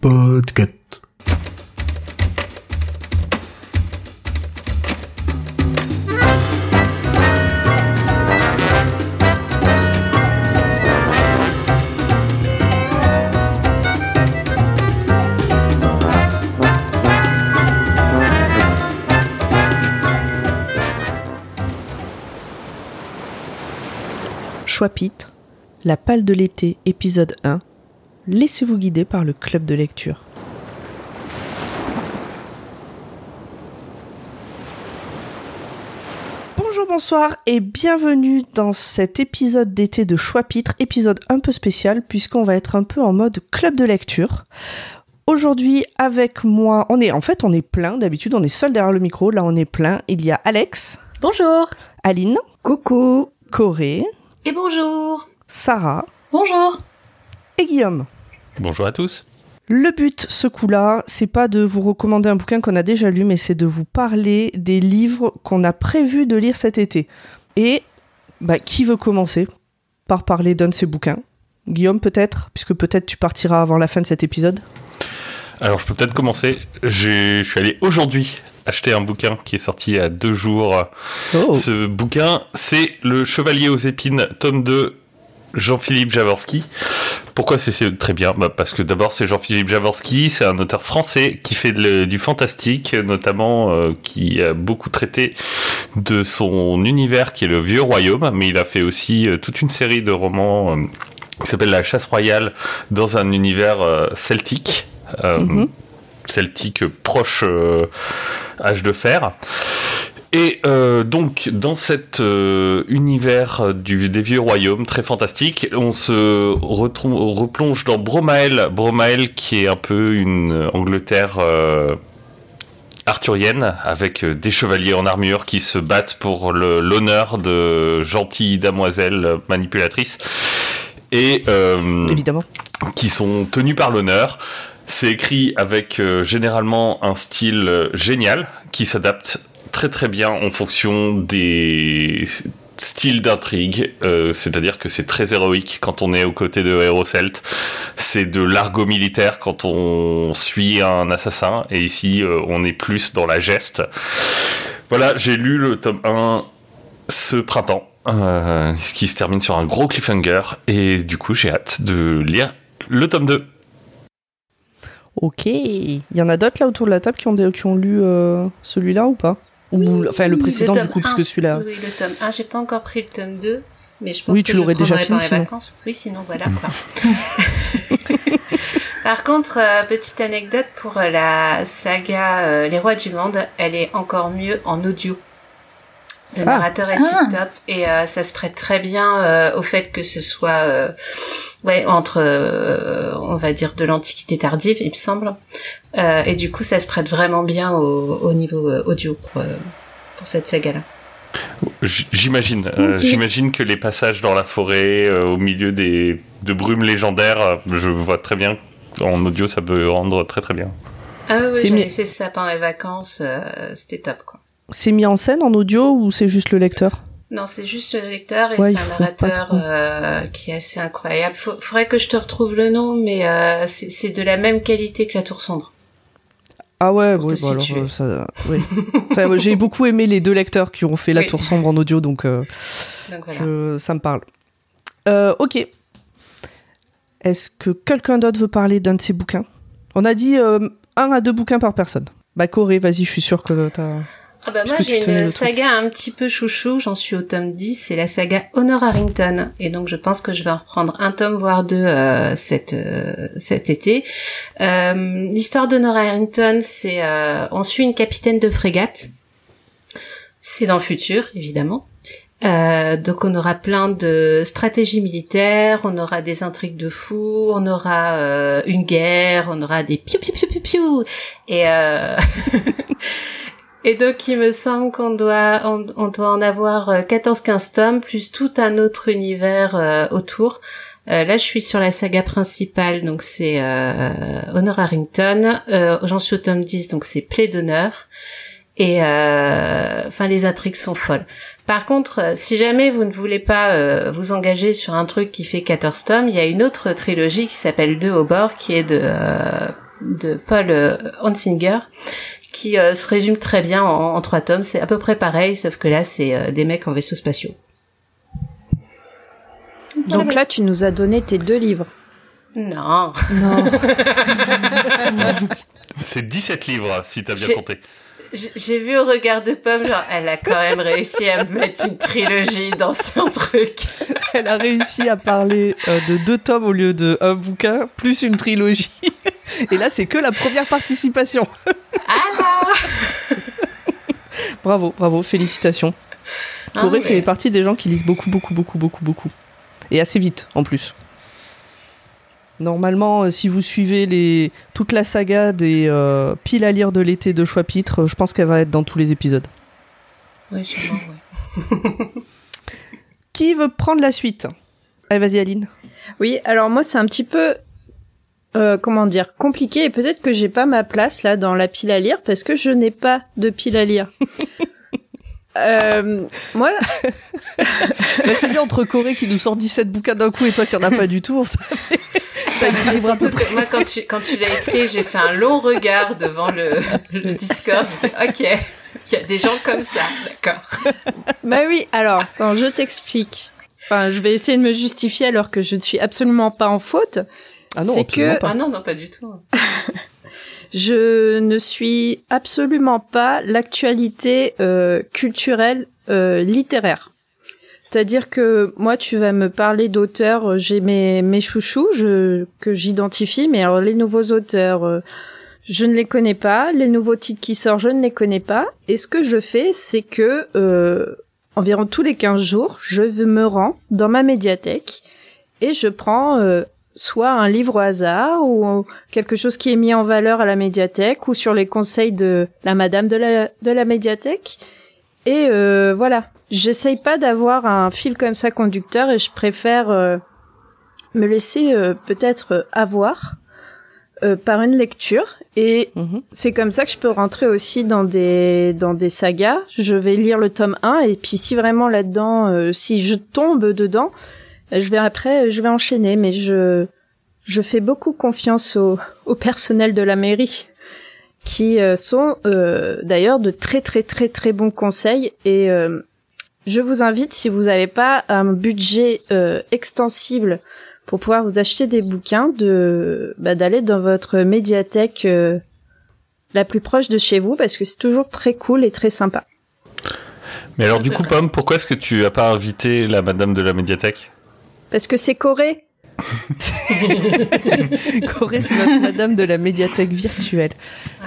Podcast. Choix-pitre, La Palle de l'été, épisode 1. Laissez-vous guider par le club de lecture. Bonjour, bonsoir et bienvenue dans cet épisode d'été de Choix-pitre, épisode un peu spécial puisqu'on va être un peu en mode club de lecture. Aujourd'hui avec moi, on est en fait on est plein, d'habitude on est seul derrière le micro, là on est plein. Il y a Alex, Bonjour. Aline, Coucou. Corée, Et bonjour Sarah Bonjour. et Guillaume. Bonjour à tous. Le but, ce coup-là, c'est pas de vous recommander un bouquin qu'on a déjà lu, mais c'est de vous parler des livres qu'on a prévu de lire cet été. Et bah, qui veut commencer par parler d'un de ces bouquins? Guillaume, peut-être? Puisque peut-être tu partiras avant la fin de cet épisode. Alors je peux peut-être commencer. Je suis allé aujourd'hui acheter un bouquin qui est sorti il y a deux jours. Oh. Ce bouquin, c'est Le Chevalier aux épines, tome 2, Jean-Philippe Javorski. Pourquoi c'est- très bien? Bah, Parce que d'abord c'est Jean-Philippe Javorski, c'est un auteur français qui fait de du fantastique, notamment euh, qui a beaucoup traité de son univers qui est le Vieux Royaume, mais il a fait aussi euh, toute une série de romans euh, qui s'appelle La Chasse Royale dans un univers celtique. Mhm. celtique proche âge de fer. Et euh, donc, dans cet euh, univers du, des vieux royaumes très fantastique, on se replonge dans Bromael. Bromael, qui est un peu une Angleterre euh, arthurienne, avec des chevaliers en armure qui se battent pour l'honneur de gentilles damoiselles manipulatrices. Et Évidemment. qui sont tenus par l'honneur. C'est écrit avec généralement un style génial qui s'adapte très très bien en fonction des styles d'intrigue, euh, c'est-à-dire que c'est très héroïque quand on est aux côtés de héros celtes, c'est de l'argot militaire quand on suit un assassin, et ici euh, on est plus dans la geste. Voilà, j'ai lu le tome 1 ce printemps, euh, ce qui se termine sur un gros cliffhanger, et du coup j'ai hâte de lire le tome 2. Ok. Il y en a d'autres là autour de la table qui ont, qui ont lu celui-là ou pas? Ou enfin le précédent Le du coup, parce 1. que celui-là. Oui, le tome 1, j'ai pas encore pris le tome 2, mais je pense Oui, que tu l'aurais déjà fini, sinon. vacances. Oui, sinon voilà quoi. Par contre, euh, petite anecdote pour euh, la saga euh, Les Rois du Monde, elle est encore mieux en audio. Le Ah. narrateur est Ah. tip top et euh, ça se prête très bien euh, au fait que ce soit euh, ouais entre euh, on va dire de l'antiquité tardive il me semble Euh, et du coup ça se prête vraiment bien au, au niveau euh, audio pour, euh, pour cette saga là. J'imagine, euh, j'imagine que les passages dans la forêt, euh, au milieu des de brumes légendaires, euh, je vois très bien. En audio, ça peut rendre très très bien. Ah oui, j'avais fait ça pendant les vacances, euh, c'était top quoi. C'est mis en scène en audio ou c'est juste le lecteur? Non, c'est juste le lecteur et Ouais, c'est un narrateur euh, qui est assez incroyable. Faut, faudrait que je te retrouve le nom, mais euh, c'est de la même qualité que la Tour Sombre. Ah ouais, te bah alors, euh, ça, oui. Enfin, j'ai beaucoup aimé les deux lecteurs qui ont fait La Oui. Tour Sombre en audio, donc Donc voilà. je- ça me parle. Ok. Est-ce que quelqu'un d'autre veut parler d'un de ces bouquins? On a dit un à deux bouquins par personne. Bah Corée, vas-y, je suis sûre que t'as... Ah bah moi j'ai une saga un petit peu chouchou, j'en suis au tome 10, c'est la saga Honor Harrington. Et donc je pense que je vais en reprendre un tome voire deux euh, cet, euh, cet été. Euh, L'histoire d'Honor Harrington, c'est euh, on suit une capitaine de frégate. C'est dans le futur, évidemment. Euh, donc on aura plein de stratégies militaires, on aura des intrigues de fous, on aura euh, une guerre, on aura des piou piou piou piou piou et euh... et donc il me semble qu'on doit on, doit en avoir euh, 14-15 tomes plus tout un autre univers euh, autour. Euh, là, je suis sur la saga principale, donc c'est euh, Honor Harrington. Euh, J'en suis au tome 10, donc c'est Plaie d'honneur. Et euh, enfin, les intrigues sont folles. Par contre, euh, si jamais vous ne voulez pas euh, vous engager sur un truc qui fait 14 tomes, il y a une autre trilogie qui s'appelle Deux au bord, qui est de de Paul Hansinger, qui se résume très bien en, trois tomes. C'est à peu près pareil, sauf que là, c'est des mecs en vaisseaux spatiaux. Donc là, tu nous as donné tes deux livres. Non. Non. c'est 17 livres, si t'as bien compté. J'ai vu au regard de Pomme, genre, elle a quand même réussi à me mettre une trilogie dans son truc. Elle a réussi à parler euh, de deux tomes au lieu de un bouquin, plus une trilogie. Et là, c'est que la première participation. Alors Bravo, bravo, félicitations. Corée ah, fait partie des gens qui lisent beaucoup, beaucoup, beaucoup, beaucoup, beaucoup. Et assez vite, en plus. Normalement, euh, si vous suivez les... toute la saga des euh, piles à lire de l'été de Choix-Pitre, euh, je pense qu'elle va être dans tous les épisodes. Oui, sûrement, oui. Qui veut prendre la suite? Allez, vas-y, Aline. Oui, alors moi, c'est un petit peu, comment dire, compliqué et peut-être que j'ai pas ma place là dans la pile à lire parce que je n'ai pas de pile à lire. Euh, moi, bah, c'est bien entre Corée qui nous sort 17 bouquins d'un coup et toi qui en as pas du tout. Ça fait, moi, quand tu, quand tu l'as écrit, j'ai fait un long regard devant le, le Discord. ok, il y a des gens comme ça, d'accord. Bah oui, alors, attends, je t'explique. Enfin, je vais essayer de me justifier alors que je ne suis absolument pas en faute. Ah non, que... Ah non, non, pas du tout. je ne suis absolument pas l'actualité euh, culturelle euh, littéraire. C'est-à-dire que moi, tu vas me parler d'auteurs, euh, j'ai mes, mes chouchous je, que j'identifie, mais alors les nouveaux auteurs, euh, je ne les connais pas. Les nouveaux titres qui sortent, je ne les connais pas. Et ce que je fais, c'est que euh, environ tous les 15 jours, je me rends dans ma médiathèque et je prends soit un livre au hasard ou quelque chose qui est mis en valeur à la médiathèque ou sur les conseils de la madame de la, de la médiathèque. Et voilà, j'essaye pas d'avoir un fil comme ça conducteur et je préfère euh, me laisser euh, peut-être avoir euh, par une lecture et mhm. c'est comme ça que je peux rentrer aussi dans des dans des sagas. Je vais lire le tome 1 et puis si vraiment là-dedans si je tombe dedans, je vais après je vais enchaîner mais je je fais beaucoup confiance au, au personnel de la mairie qui sont d'ailleurs de très très très très bons conseils. Et je vous invite, si vous n'avez pas un budget euh, extensible pour pouvoir vous acheter des bouquins, de bah, d'aller dans votre médiathèque euh, la plus proche de chez vous, parce que c'est toujours très cool et très sympa. Mais alors, du coup, Pomme, pourquoi est-ce que tu as pas invité la madame de la médiathèque? Parce que c'est Corée. Corée, c'est notre madame de la médiathèque virtuelle.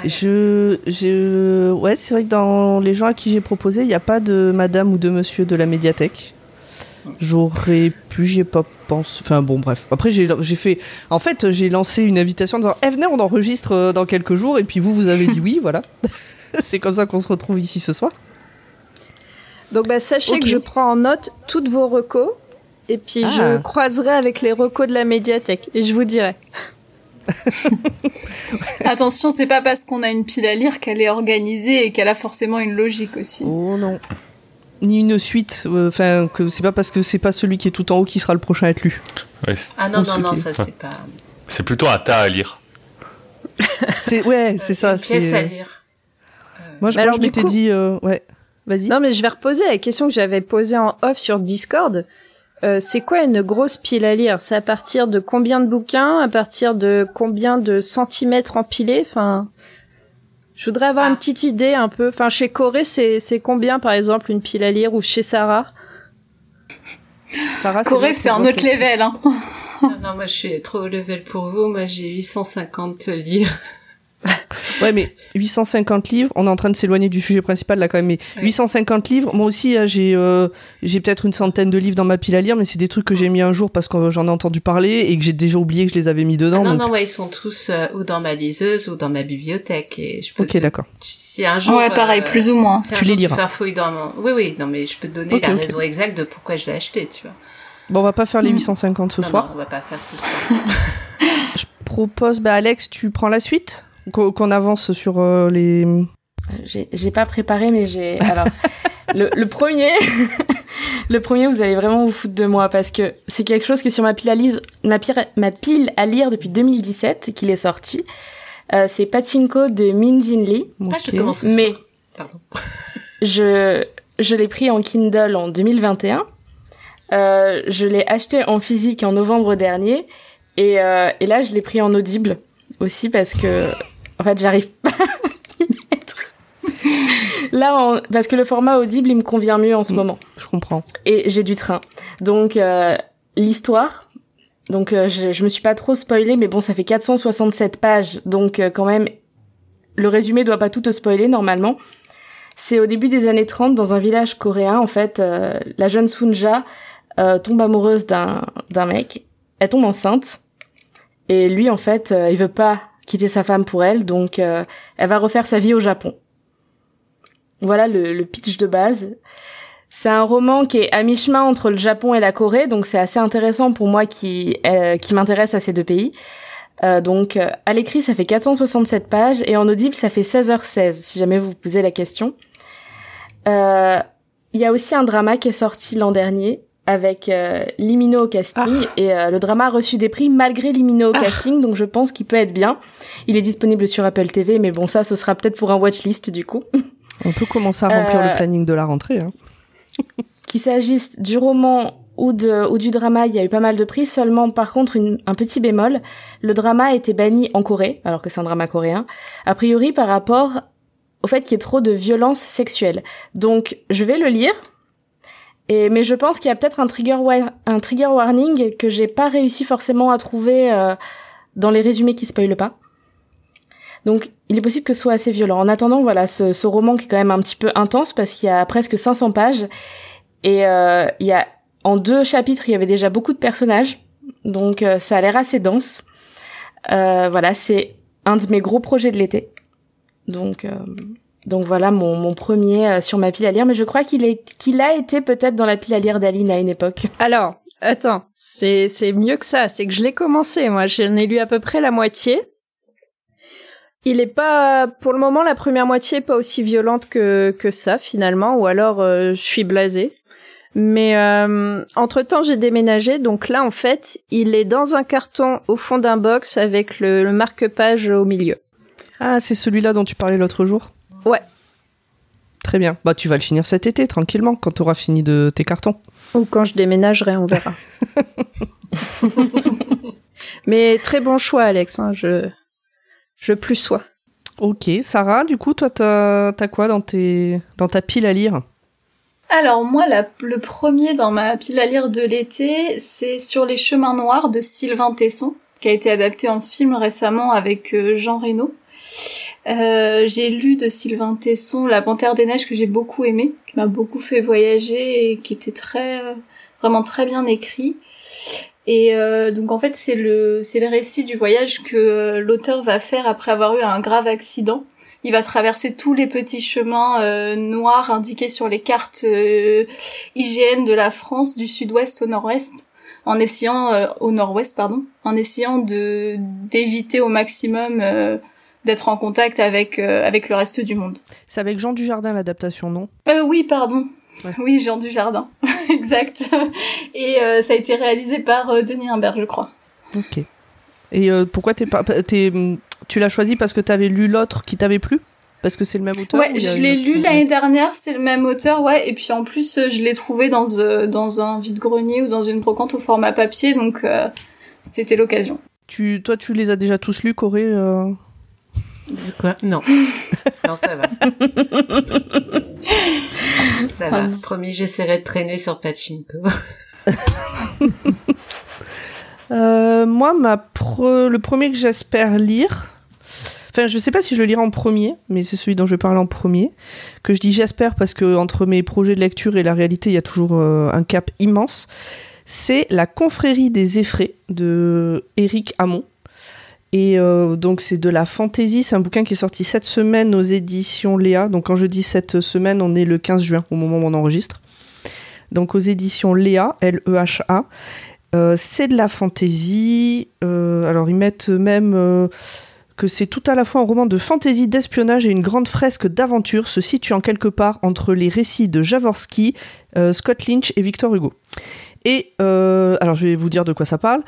Je, je, ouais, c'est vrai que dans les gens à qui j'ai proposé, il n'y a pas de madame ou de monsieur de la médiathèque. J'aurais pu, j'y ai pas pensé. Enfin bon, bref. Après, j'ai fait. En fait, j'ai lancé une invitation en disant Eh, venez, on enregistre euh, dans quelques jours. Et puis vous, vous avez dit oui, voilà. c'est comme ça qu'on se retrouve ici ce soir. Donc, bah, sachez que je prends en note toutes vos recos et puis je ah. croiserai avec les recos de la médiathèque et je vous dirai. Attention, c'est pas parce qu'on a une pile à lire qu'elle est organisée et qu'elle a forcément une logique aussi. Oh non. Ni une suite. Euh, enfin, que c'est pas parce que c'est pas celui qui est tout en haut qui sera le prochain à être lu. ah non, non, non, ça c'est pas. C'est plutôt un tas à lire. c'est ouais, c'est ça. Une pièce à lire. Moi, je, je m'étais dit, euh, ouais, vas-y. Non, mais je vais reposer la question que j'avais posée en off sur Discord. Euh, c'est quoi une grosse pile à lire? C'est à partir de combien de bouquins? À partir de combien de centimètres empilés? Enfin, je voudrais avoir une ah. petite idée un peu. Enfin, chez Corée, c'est c'est combien par exemple une pile à lire? Ou chez Sarah? Sarah, Corée, c'est un autre level. Hein. non, moi je suis trop au level pour vous. Moi j'ai 850 livres. ouais, mais 850 livres, on est en train de s'éloigner du sujet principal là quand même, mais 850 livres, moi aussi hein, j'ai euh, j'ai peut-être une centaine de livres dans ma pile à lire, mais c'est des trucs que j'ai mis un jour parce que j'en ai entendu parler et que j'ai déjà oublié que je les avais mis dedans. Ah non, non, ouais, ils sont tous euh, ou dans ma liseuse ou dans ma bibliothèque et je peux. Ok, d'accord. Si un jour. Ouais, pareil, euh, plus ou moins. tu les liras. Faire fouille dans mon... Oui, oui, non, mais je peux te donner la raison exacte de pourquoi je l'ai acheté, tu vois. Bon, on va pas faire les 850 ce soir. Non, on va pas faire ce soir. je propose, bah Alex, tu prends la suite? Qu'on avance sur euh, les. j'ai j'ai pas préparé, mais j'ai. Alors, le, le premier, le premier, vous allez vraiment vous foutre de moi parce que c'est quelque chose qui est sur ma pile à lire, ma, pire- ma pile à lire depuis 2017 qu'il est sorti. Euh, c'est Pachinko de Min Jin Lee. Ah, je commence Mais. Pardon. je je l'ai pris en Kindle en 2021. Euh, je l'ai acheté en physique en novembre dernier et, euh, et là je l'ai pris en audible aussi parce que en fait j'arrive pas à mettre. Là en- parce que le format audible il me convient mieux en ce Mm. moment Je comprends. et j'ai du train. Donc euh, l'histoire donc euh, je, je me suis pas trop spoilée mais bon ça fait 467 pages donc euh, quand même le résumé doit pas tout te spoiler normalement. C'est au début des années 30 dans un village coréen en fait euh, la jeune Sunja euh, tombe amoureuse d'un d'un mec, elle tombe enceinte et lui en fait euh, il veut pas quitter sa femme pour elle donc euh, elle va refaire sa vie au Japon. Voilà le, le pitch de base. C'est un roman qui est à mi-chemin entre le Japon et la Corée, donc c'est assez intéressant pour moi qui euh, qui m'intéresse à ces deux pays. Euh, donc euh, à l'écrit ça fait 467 pages et en audible ça fait 16h16 si jamais vous vous posez la question. Euh, Il y a aussi un drama qui est sorti l'an dernier avec euh, Limino au casting et euh, le drama a reçu des prix malgré Limino au casting donc je pense qu'il peut être bien. Il est disponible sur Apple TV mais bon ça ce sera peut-être pour un watchlist du coup. On peut commencer à remplir Euh, le planning de la rentrée. Hein. qu'il s'agisse du roman ou, de, ou du drama, il y a eu pas mal de prix. Seulement, par contre, une- un petit bémol, le drama a été banni en Corée, alors que c'est un drama coréen, a priori par rapport au fait qu'il y ait trop de violence sexuelle. Donc, je vais le lire, mais je pense qu'il y a peut-être un trigger, warning que j'ai pas réussi forcément à trouver euh, dans les résumés qui spoilent pas. Donc, il est possible que ce soit assez violent. En attendant, voilà, ce, roman qui est quand même un petit peu intense parce qu'il y a presque 500 pages et euh, il y a en deux chapitres, il y avait déjà beaucoup de personnages, donc euh, ça a l'air assez dense. Voilà, c'est un de mes gros projets de l'été. Donc, donc voilà mon, mon premier euh, sur ma pile à lire, mais je crois qu'il est qu'il a été peut-être dans la pile à lire d'Aline à une époque. Alors, attends, c'est c'est mieux que ça. C'est que je l'ai commencé. Moi, j'en ai lu à peu près la moitié. Il est pas, pour le moment, la première moitié est pas aussi violente que que ça finalement, ou alors euh, je suis blasée. Mais entre temps, j'ai déménagé, donc là, en fait, il est dans un carton au fond d'un box avec le, le marque-page au milieu. Ah, c'est celui-là dont tu parlais l'autre jour Ouais. Très bien. Bah, tu vas le finir cet été, tranquillement, quand tu auras fini de tes cartons. Ou quand je déménagerai, on verra. Mais très bon choix, Alex. Hein, je je plus sois. Ok. Sarah, du coup, toi, t'as as quoi dans, tes... dans ta pile à lire? Alors moi, la- le premier dans ma pile à lire de l'été, c'est Sur les chemins noirs de Sylvain Tesson, qui a été adapté en film récemment avec euh, Jean Reno. Euh, j'ai lu de Sylvain Tesson La Panthère des Neiges que j'ai beaucoup aimé, qui m'a beaucoup fait voyager et qui était très euh, vraiment très bien écrit. Et euh, donc en fait c'est le c'est le récit du voyage que euh, l'auteur va faire après avoir eu un grave accident. Il va traverser tous les petits chemins noirs indiqués sur les cartes IGN de la France du sud-ouest au nord-ouest en essayant au nord-ouest pardon en essayant de d'éviter au maximum d'être en contact avec euh, avec le reste du monde. C'est avec Jean Dujardin, l'adaptation, non? Euh, oui, pardon. Ouais. Oui, Jean Dujardin. exact. Et euh, ça a été réalisé par Denis Imbert, je crois. Ok. Et pourquoi t'es pas... t'es- tu l'as choisi parce que t'avais lu l'autre qui t'avait plu? Parce que c'est le même auteur Ouais, je l'ai lu l'année dernière, c'est le même auteur, ouais. Et puis en plus, je l'ai trouvé dans, euh, dans un vide-grenier ou dans une brocante au format papier, donc euh, c'était l'occasion. Tu, toi, tu les as déjà tous lus, Corée euh? Quoi Non. non, ça va. ça va. Promis, j'essaierai de traîner sur Pachinko. Euh, moi, ma pre- le premier que j'espère lire, enfin, je sais pas si je le lirai en premier, mais c'est celui dont je vais parler en premier. Que je dis j'espère parce que entre mes projets de lecture et la réalité, il y a toujours euh, un cap immense. C'est La confrérie des effraies de Éric Hamon. Et euh, donc c'est de la fantaisie, c'est un bouquin qui est sorti cette semaine aux éditions Léa. Donc quand je dis cette semaine, on est le 15 juin au moment où on enregistre. Donc aux éditions Léa, L-E-H-A. Euh, c'est de la fantaisie. euh, alors ils mettent même que c'est tout à la fois un roman de fantaisie, d'espionnage et une grande fresque d'aventure se situant quelque part entre les récits de Jaworski, Scott Lynch et Victor Hugo. Et alors je vais vous dire de quoi ça parle.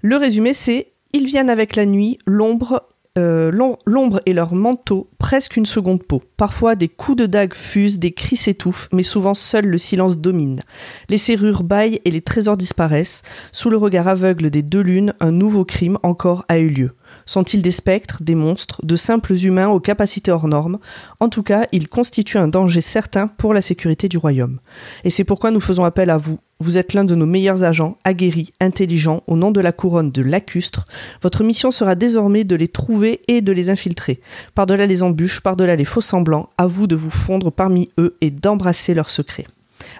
Le résumé c'est ils viennent avec la nuit, l'ombre euh, l'om- l'ombre et leur manteau, presque une seconde peau. Parfois, des coups de dague fusent, des cris s'étouffent, mais souvent seul le silence domine. Les serrures baillent et les trésors disparaissent. Sous le regard aveugle des deux lunes, un nouveau crime encore a eu lieu. Sont-ils des spectres, des monstres, de simples humains aux capacités hors normes? En tout cas, ils constituent un danger certain pour la sécurité du royaume. Et c'est pourquoi nous faisons appel à vous. Vous êtes l'un de nos meilleurs agents, aguerris, intelligents, au nom de la couronne de lacustre. Votre mission sera désormais de les trouver et de les infiltrer. Par-delà les embûches, par-delà les faux semblants, à vous de vous fondre parmi eux et d'embrasser leurs secrets.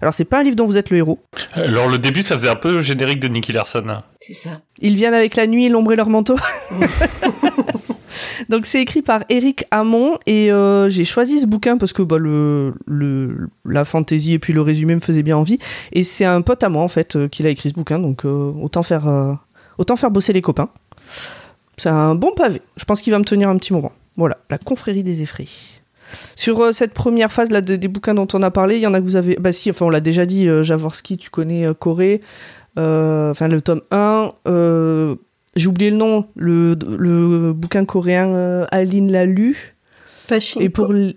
Alors c'est pas un livre dont vous êtes le héros. Alors le début, ça faisait un peu générique de Nicky Larson. C'est ça. Ils viennent avec la nuit, l'ombre et leur manteau. Donc c'est écrit par Eric Hamon et euh, j'ai choisi ce bouquin parce que bah, le, le, la fantaisie et puis le résumé me faisait bien envie. Et c'est un pote à moi en fait euh, qui l'a écrit ce bouquin, donc euh, autant, faire, euh, autant faire bosser les copains. C'est un bon pavé. Je pense qu'il va me tenir un petit moment. Voilà, la confrérie des effrayés. Sur euh, cette première phase là de- des bouquins dont on a parlé, il y en a que vous avez. Bah si, enfin on l'a déjà dit, euh, Jaworski, tu connais euh, Corée. Enfin le tome 1. euh, J'ai oublié le nom, le, le bouquin coréen euh, Aline l'a lu. Et pour, l-.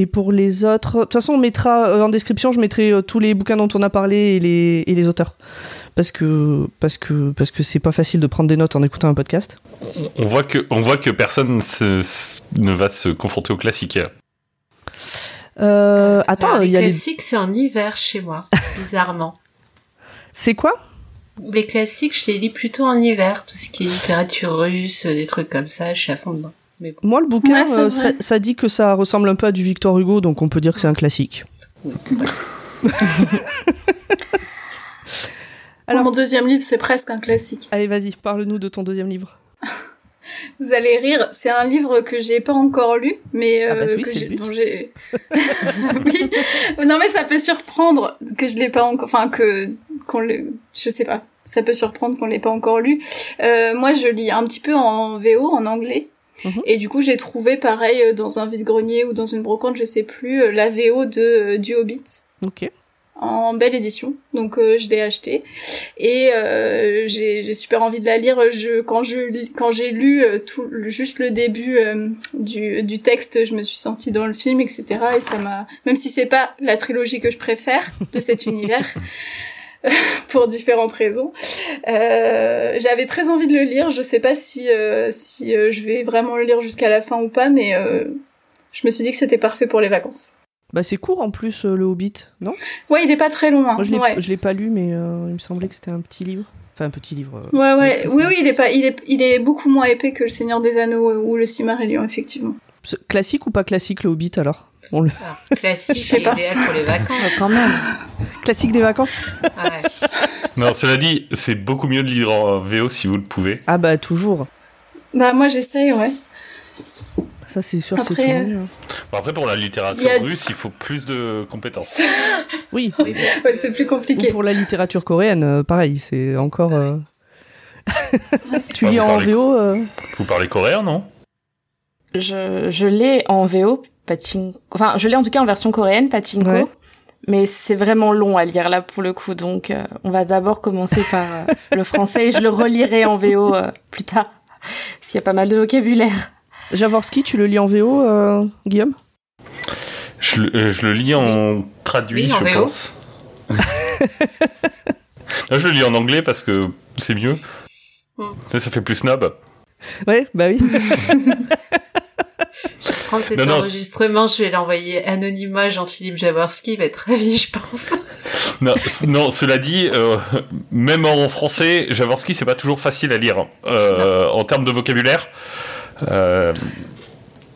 Et pour les autres, de toute façon, on mettra euh, en description, je mettrai euh, tous les bouquins dont on a parlé et les, et les auteurs. Parce que parce que parce que c'est pas facile de prendre des notes en écoutant un podcast. On voit que, on voit que personne se- se- ne va se confronter au classique. Euh, attends, Alors, il y a les les. classiques, c'est en hiver chez moi, bizarrement. C'est quoi? Les classiques, je les lis plutôt en hiver, tout ce qui est littérature russe, des trucs comme ça, je suis à fond dedans. Mais. Moi, le bouquin, Ouais, euh, ça, ça dit que ça ressemble un peu à du Victor Hugo, donc on peut dire que c'est un classique. Alors- Alors, mon deuxième livre, c'est presque un classique. Allez, vas-y, parle-nous de ton deuxième livre. Vous allez rire, c'est un livre que j'ai pas encore lu, mais Ah bah euh, oui, que j'ai- oui. Non mais ça peut surprendre que je l'ai pas encore, enfin que qu'on le, je sais pas. Ça peut surprendre qu'on l'ait pas encore lu. Euh, moi, je lis un petit peu en VO, en anglais. Mhm. Et du coup, j'ai trouvé pareil euh, dans un vide-grenier ou dans une brocante, je sais plus, euh, la VO de euh, du Hobbit Ok. en belle édition. Donc euh, je l'ai acheté et euh, j'ai super envie de la lire. Je quand je quand j'ai lu tout juste le début euh, du du texte, je me suis sentie dans le film, etc. Et ça m'a même si c'est pas la trilogie que je préfère de cet univers. pour différentes raisons. Euh, J'avais très envie de le lire. Je sais pas si euh, si euh, je vais vraiment le lire jusqu'à la fin ou pas, mais je me suis dit que c'était parfait pour les vacances. Bah, c'est court en plus, le Hobbit, non? Ouais, il est pas très loin. Moi, je l'ai ouais. pas lu, mais il me semblait que c'était un petit livre. Enfin, un petit livre. Ouais, ouais, oui, oui, il est pas, il est, il est beaucoup moins épais que le Seigneur des Anneaux ou le Silmarillion, effectivement. Classique ou pas classique, le Hobbit, alors? On le... Alors, classique, et idéal pour les vacances. quand même. Classique des vacances Ouais. Non, cela dit, c'est beaucoup mieux de lire en VO si vous le pouvez. Ah bah, toujours. Bah, moi, j'essaye, ouais. Ça, c'est sûr, c'est euh, mieux, hein. Bon, après, pour la littérature Il y a- russe, il faut plus de compétences. Oui. Ouais, c'est plus ou compliqué. pour la littérature coréenne, euh, pareil, c'est encore... euh, tu lis vous en parlez- VO euh, Vous parlez coréen, non? Je, je l'ai en VO, Pachinko. Enfin, je l'ai en tout cas en version coréenne, Pachinko. Ouais. Mais c'est vraiment long à lire là pour le coup, donc euh, on va d'abord commencer par euh, le français et je le relirai en VO euh, plus tard, s'il y a pas mal de vocabulaire. Jaworski, tu le lis en VO, euh, Guillaume? Je le, euh, je le lis en traduit, Oui, en je VO. pense. Là, je le lis en anglais parce que c'est mieux. Mm. Ça, ça fait plus snob. Ouais, bah oui. Prendre cet Non, non. enregistrement, je vais l'envoyer anonymement Jean-Philippe Jaworski, il va être ravi, je pense. Non, cela dit, euh, même en français, Jaworski, c'est pas toujours facile à lire. Euh, en termes de vocabulaire, euh,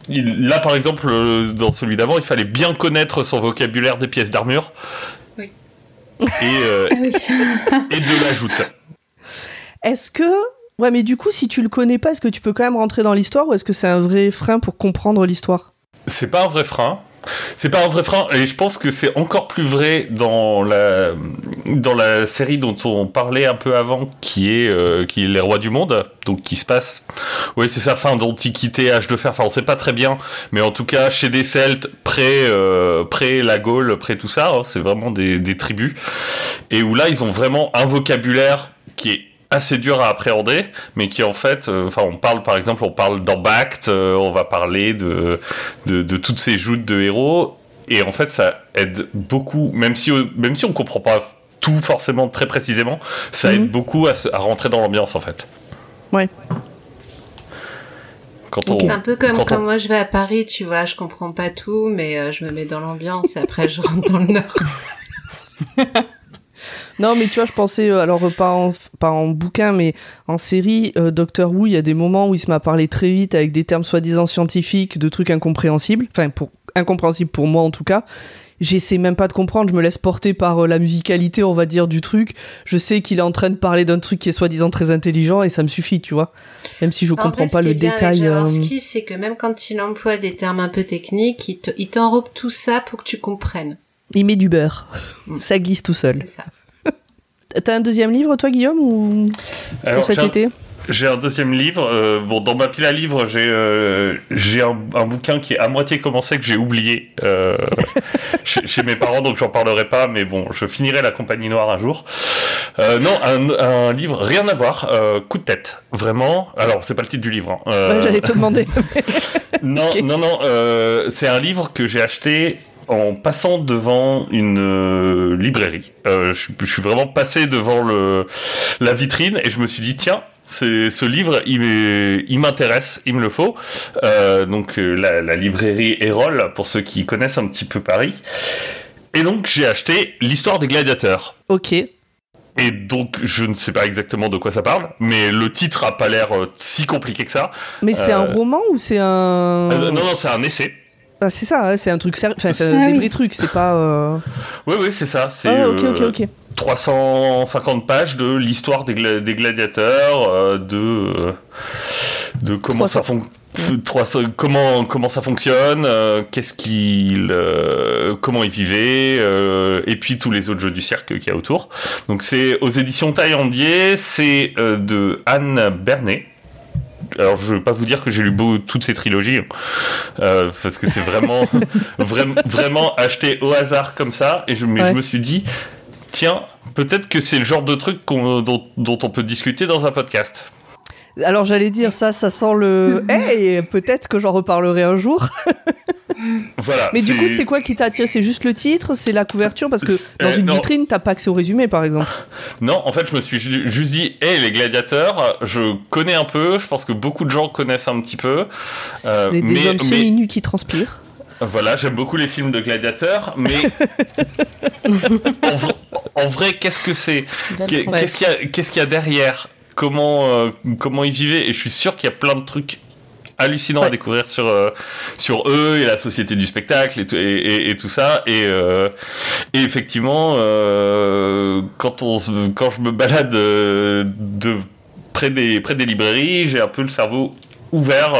il- là, par exemple, dans celui d'avant, il fallait bien connaître son vocabulaire des pièces d'armure. Oui. Et, euh, Ah oui. et de l'ajoute. Est-ce que... Ouais, mais du coup, si tu le connais pas, est-ce que tu peux quand même rentrer dans l'histoire ou est-ce que c'est un vrai frein pour comprendre l'histoire? C'est pas un vrai frein. C'est pas un vrai frein, et je pense que c'est encore plus vrai dans la dans la série dont on parlait un peu avant, qui est euh, qui est les rois du monde, donc qui se passe. Oui, c'est ça, fin d'antiquité, âge de fer. Enfin, on sait pas très bien, mais en tout cas, chez des Celtes, près euh, près la Gaule, près tout ça, hein, c'est vraiment des, des tribus, et où là, ils ont vraiment un vocabulaire qui est assez dur à appréhender, mais qui en fait, euh, enfin, on parle par exemple, on parle d'Embact, euh, on va parler de, de, de toutes ces joutes de héros, et en fait, ça aide beaucoup, même si, même si on comprend pas tout forcément très précisément, ça Mhm. aide beaucoup à, se- à rentrer dans l'ambiance en fait. Ouais. Quand on, C'est un peu comme quand quand on- moi je vais à Paris, tu vois, je comprends pas tout, mais euh, je me mets dans l'ambiance et après je rentre dans le nord. Non, mais tu vois, je pensais, euh, alors euh, pas en, pas en bouquin, mais en série, euh, Doctor Who, il y a des moments où il se met à parler très vite avec des termes soi-disant scientifiques, de trucs incompréhensibles, enfin, pour, incompréhensibles pour moi en tout cas. J'essaie même pas de comprendre, je me laisse porter par euh, la musicalité, on va dire, du truc. Je sais qu'il est en train de parler d'un truc qui est soi-disant très intelligent et ça me suffit, tu vois. Même si je En comprends fait, pas le détail. Euh, c'est que même quand il emploie des termes un peu techniques, il te- il t'enrobe tout ça pour que tu comprennes. Il met du beurre. Ça glisse tout seul. C'est ça. T'as un deuxième livre, toi, Guillaume, ou Alors, pour cet j'ai un- été? J'ai un deuxième livre. euh, bon, dans ma pile à livres, j'ai euh, j'ai un, un bouquin qui est à moitié commencé que j'ai oublié euh, chez, chez mes parents, donc j'en parlerai pas. Mais bon, je finirai la Compagnie Noire un jour. Euh, non, un, un livre rien à voir. euh, coup de tête, vraiment. Alors, c'est pas le titre du livre. hein. Euh, Ouais, J'allais te demander. non, non, non. euh, c'est un livre que j'ai acheté en passant devant une euh, librairie. Euh, je, je suis vraiment passé devant le, la vitrine et je me suis dit tiens. C'est ce livre, il m'intéresse, il me le faut. Euh, donc la, la librairie Erol, pour ceux qui connaissent un petit peu Paris. Et donc j'ai acheté l'histoire des gladiateurs. ok. Et donc je ne sais pas exactement de quoi ça parle, mais le titre a pas l'air euh, si compliqué que ça. Mais c'est un roman ou c'est un. Euh, non non c'est un essai. Ah, c'est ça, hein, c'est un truc sérieux. Enfin, c'est Ah des oui. vrais trucs, c'est pas. euh, Oui, oui, c'est ça. C'est Ah, ok, ok, euh. 350 pages de l'histoire des, gla- des gladiateurs, euh, de, de comment, ça 300. fon- f- 300 comment, comment ça fonctionne, euh, qu'est-ce qu'il, euh, comment ils vivaient, euh, et puis tous les autres jeux du cirque qu'il y a autour. Donc c'est aux éditions Taillandier, c'est euh, de Anne Bernet. Alors je vais pas vous dire que j'ai lu beau, toutes ces trilogies, hein. euh, parce que c'est vraiment, vraiment, vraiment acheté au hasard comme ça. Et je, mais Ouais. je me suis dit, tiens, peut-être que c'est le genre de truc dont on peut discuter dans un podcast. Alors j'allais dire ça, ça sent le. Hey, peut-être que j'en reparlerai un jour. Voilà. Mais du coup, c'est quoi qui t'a attiré? C'est juste le titre, c'est la couverture? Parce que dans euh, une non. vitrine, t'as pas accès au résumé, par exemple. Non, en fait, je me suis ju- juste dit, hé, les gladiateurs, je connais un peu, je pense que beaucoup de gens connaissent un petit peu. Euh, c'est des mais- hommes mais- semi-nus qui transpirent. Voilà, j'aime beaucoup les films de gladiateurs, mais en, vrai, en vrai, qu'est-ce que c'est? Qu'est- Ouais. Qu'est-ce qu'il y a, qu'est-ce qu'il y a derrière? Comment euh, comment ils vivaient Et je suis sûr qu'il y a plein de trucs hallucinants à découvrir sur euh, sur eux et la société du spectacle et tout, et, et- et tout ça. Et, euh, effectivement, quand on quand je me balade de près des près des librairies, j'ai un peu le cerveau ouvert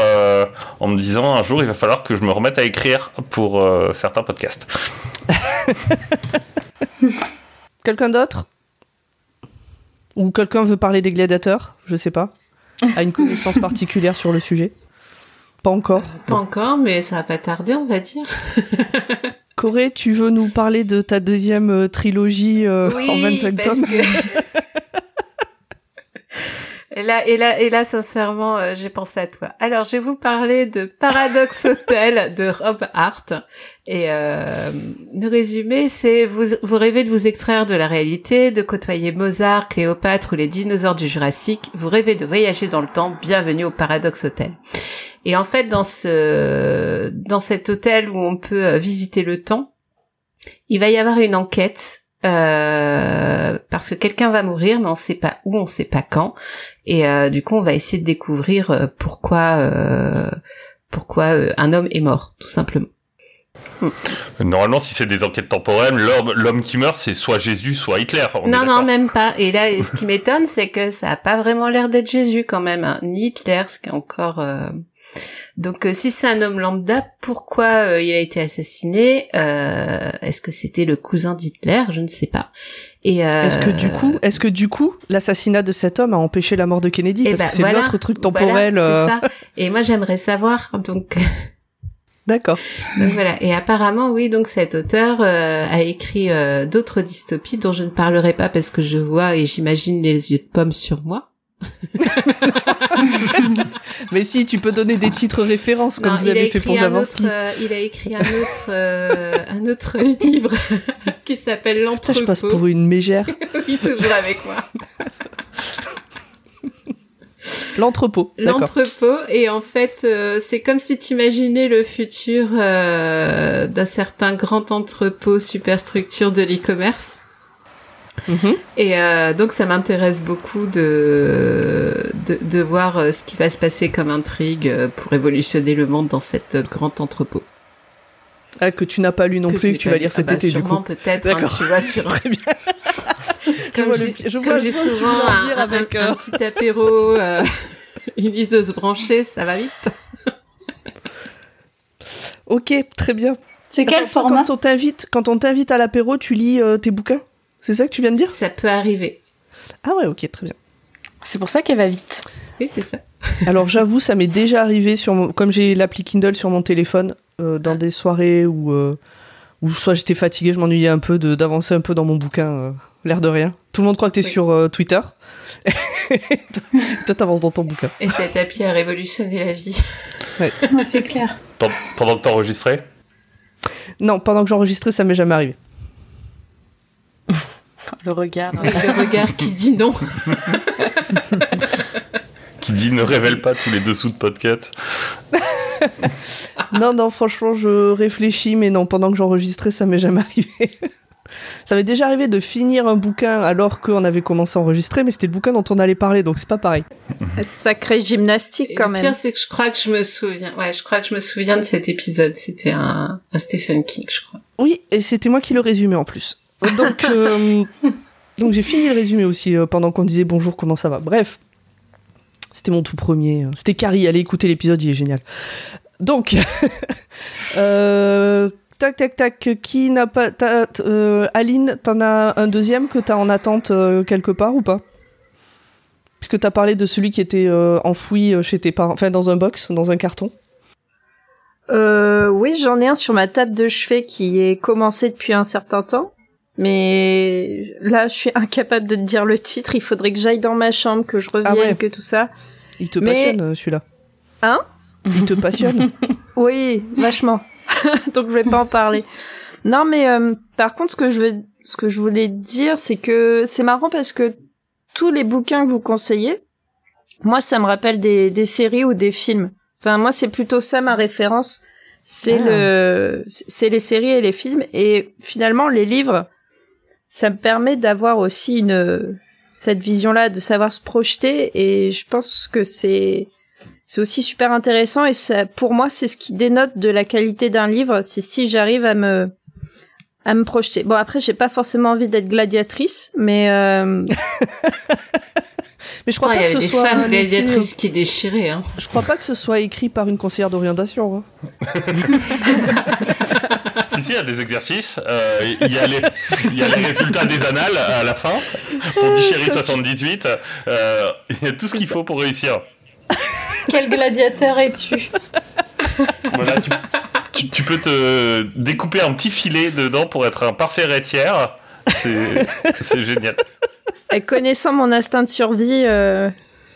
en me disant un jour il va falloir que je me remette à écrire pour certains podcasts. Quelqu'un d'autre? Ou quelqu'un veut parler des gladiateurs Je sais pas. A une connaissance particulière sur le sujet? Pas encore. Pas encore, mais ça va pas tarder, on va dire. Corée, tu veux nous parler de ta deuxième euh, trilogie euh, en 25 parce tomes? que- Et là, et là, et là, sincèrement, euh, j'ai pensé à toi. Alors, je vais vous parler de Paradox Hotel de Rob Hart. Et euh, le résumé, c'est vous, vous rêvez de vous extraire de la réalité, de côtoyer Mozart, Cléopâtre ou les dinosaures du Jurassique. Vous rêvez de voyager dans le temps. Bienvenue au Paradox Hotel. Et en fait, dans ce, dans cet hôtel où on peut euh, visiter le temps, il va y avoir une enquête euh, parce que quelqu'un va mourir, mais on sait pas où, on sait pas quand. Et euh, du coup, on va essayer de découvrir euh, pourquoi, euh, pourquoi un homme est mort, tout simplement. Normalement, si c'est des enquêtes temporelles, l'homme, l'homme qui meurt, c'est soit Jésus, soit Hitler. On non, non, même pas. Et là, ce qui m'étonne, c'est que ça a pas vraiment l'air d'être Jésus quand même, hein. ni Hitler, ce qui est encore. euh, Donc, euh, si c'est un homme lambda, pourquoi euh, il a été assassiné Euh, Est-ce que c'était le cousin d'Hitler? Je ne sais pas. Et euh, Est-ce que du coup, est-ce que du coup, l'assassinat de cet homme a empêché la mort de Kennedy? Eh Parce ben, que c'est voilà, l'autre truc voilà, temporel. euh, c'est ça. Et moi, j'aimerais savoir. Donc, D'accord. donc voilà. Et apparemment, oui. Donc cet auteur euh, a écrit euh, d'autres dystopies dont je ne parlerai pas parce que je vois et j'imagine les yeux de pomme sur moi. Mais si, tu peux donner des titres références comme Non, vous il a avez fait écrit pour autre, euh, il a écrit un autre, euh, un autre livre qui s'appelle Ça, L'entrepôt. je passe pour une mégère. Oui, toujours avec moi. L'entrepôt. L'entrepôt et en fait, euh, c'est comme si t'imaginais le futur euh, d'un certain grand entrepôt superstructure de l'e-commerce. Mhm. Et euh, donc ça m'intéresse beaucoup de, de de voir euh, ce qui va se passer comme intrigue euh, pour révolutionner le monde dans cette euh, grande entrepôt. Ah, que tu n'as pas lu non Que plus et que tu vas lire Ah cet bah, été du sûrement, coup. peut-être, hein, tu vois, sur. comme j'ai je vois- j'ai souvent un, avec, un- euh, un petit apéro, euh, une liseuse branchée, ça va vite. Ok, très bien. C'est quel format Quand on t'invite, quand on t'invite à l'apéro, tu lis euh, tes bouquins? C'est ça que tu viens de dire? Ça peut arriver. Ah ouais, ok, très bien. C'est pour ça qu'elle va vite. Oui, c'est ça. Alors j'avoue, ça m'est déjà arrivé sur mon... comme j'ai l'appli Kindle sur mon téléphone euh, dans des soirées où où soit j'étais fatiguée, je m'ennuyais un peu de d'avancer un peu dans mon bouquin, euh, l'air de rien. Tout le monde croit que t'es Oui. sur euh, Twitter. Toi t'avances dans ton bouquin. Et cet appli a révolutionné la vie. Ouais, c'est clair. Pen- Pendant que t'enregistrais? Non, pendant que j'enregistrais, ça m'est jamais arrivé. Le regard. Le regard qui dit non. qui dit ne révèle pas tous les dessous de podcast. non, non, franchement, je réfléchis, mais non, pendant que j'enregistrais, ça m'est jamais arrivé. ça m'est déjà arrivé de finir un bouquin alors qu'on avait commencé à enregistrer, mais c'était le bouquin dont on allait parler, donc c'est pas pareil. Sacrée gymnastique Et quand le même. pire, c'est que je crois que je me souviens. Ouais, je crois que je me souviens de cet épisode. C'était un, un Stephen King, je crois. Oui, et c'était moi qui le résumais en plus. Donc, euh, donc j'ai fini le résumé aussi euh, pendant qu'on disait bonjour, comment ça va. Bref, c'était mon tout premier. C'était Carrie, allez écouter l'épisode, il est génial. Donc, euh, tac, tac, tac, qui n'a pas... euh, Aline, t'en as un deuxième que t'as en attente euh, quelque part ou pas? Puisque t'as parlé de celui qui était enfoui chez tes parents, enfin dans un box, dans un carton. Oui, j'en ai un sur ma table de chevet qui est commencé depuis un certain temps. Mais là, je suis incapable de te dire le titre. Il faudrait que j'aille dans ma chambre, que je revienne, Ah ouais. que tout ça. Il te Mais- passionne euh, celui-là Hein? Il te passionne? Oui, vachement. Donc je vais pas en parler. Non, mais euh, par contre, ce que je veux, ce que je voulais dire, c'est que c'est marrant parce que tous les bouquins que vous conseillez, moi, ça me rappelle des, des séries ou des films. Enfin, moi, c'est plutôt ça ma référence. C'est Ah. le, c'est les séries et les films. Et finalement, les livres, ça me permet d'avoir aussi une cette vision-là, de savoir se projeter. Et je pense que c'est c'est aussi super intéressant et ça, pour moi, c'est ce qui dénote de la qualité d'un livre. C'est si j'arrive à me à me projeter. Bon, après, j'ai pas forcément envie d'être gladiatrice, mais euh, Mais je crois pas il y que avait ce des soit femmes un essai, gladiatrices qui déchiraient, hein. Je crois pas que ce soit écrit par une conseillère d'orientation. hein. Si, si, il y a des exercices. euh, Il y, a les- il y a les résultats des annales à la fin pour Dichéry 78. euh, Il y a tout ce qu'il faut pour réussir. Quel gladiateur es-tu? Voilà, tu, tu- tu peux te découper un petit filet dedans pour être un parfait rétière. C'est génial. Et connaissant mon instinct de survie, euh,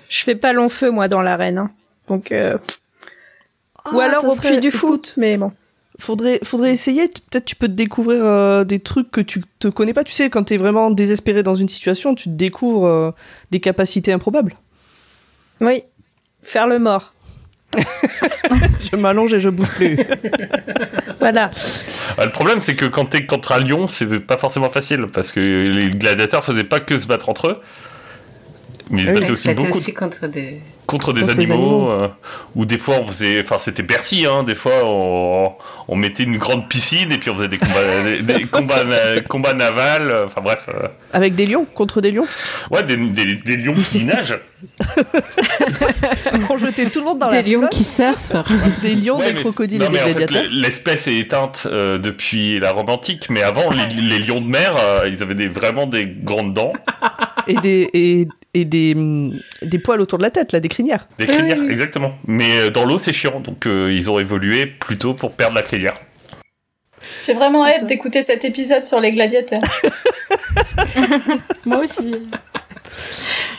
je fais pas long feu moi dans l'arène. hein. Donc euh, ou Ah, alors ça au serait- puits du foot, mais bon. Faudrait, faudrait essayer. Peut-être tu peux te découvrir euh, des trucs que tu te connais pas. Tu sais, quand t'es vraiment désespéré dans une situation, tu te découvres euh, des capacités improbables. Oui, faire le mort. Je m'allonge et je bouge plus. Voilà. Ah, Le problème, c'est que quand t'es contre Lyon, c'est pas forcément facile parce que les gladiateurs faisaient pas que se battre entre eux, mais ils se battaient aussi beaucoup. aussi contre des... contre des Contre animaux, animaux. euh, ou des fois on faisait, enfin c'était Bercy, hein, des fois on, on mettait une grande piscine et puis on faisait des combats, des, des combats, na- combats navals, euh, enfin bref, euh, Avec des lions, contre des lions? ouais, des, des, des lions qui nagent. On jetait tout le monde dans Des la lions flotte. qui surfent. Des lions, Ouais, des crocodiles et des gladiateurs. l'espèce est éteinte euh, depuis la Rome antique, mais avant les, les lions de mer, euh, ils avaient des, vraiment des grandes dents, Et des, et, et des, hum, des poils autour de la tête, là, des crinières. des crinières, exactement. Mais euh, dans l'eau c'est chiant, donc euh, ils ont évolué plutôt pour perdre la crinière. J'ai vraiment hâte d'écouter cet épisode sur les gladiateurs. Moi aussi.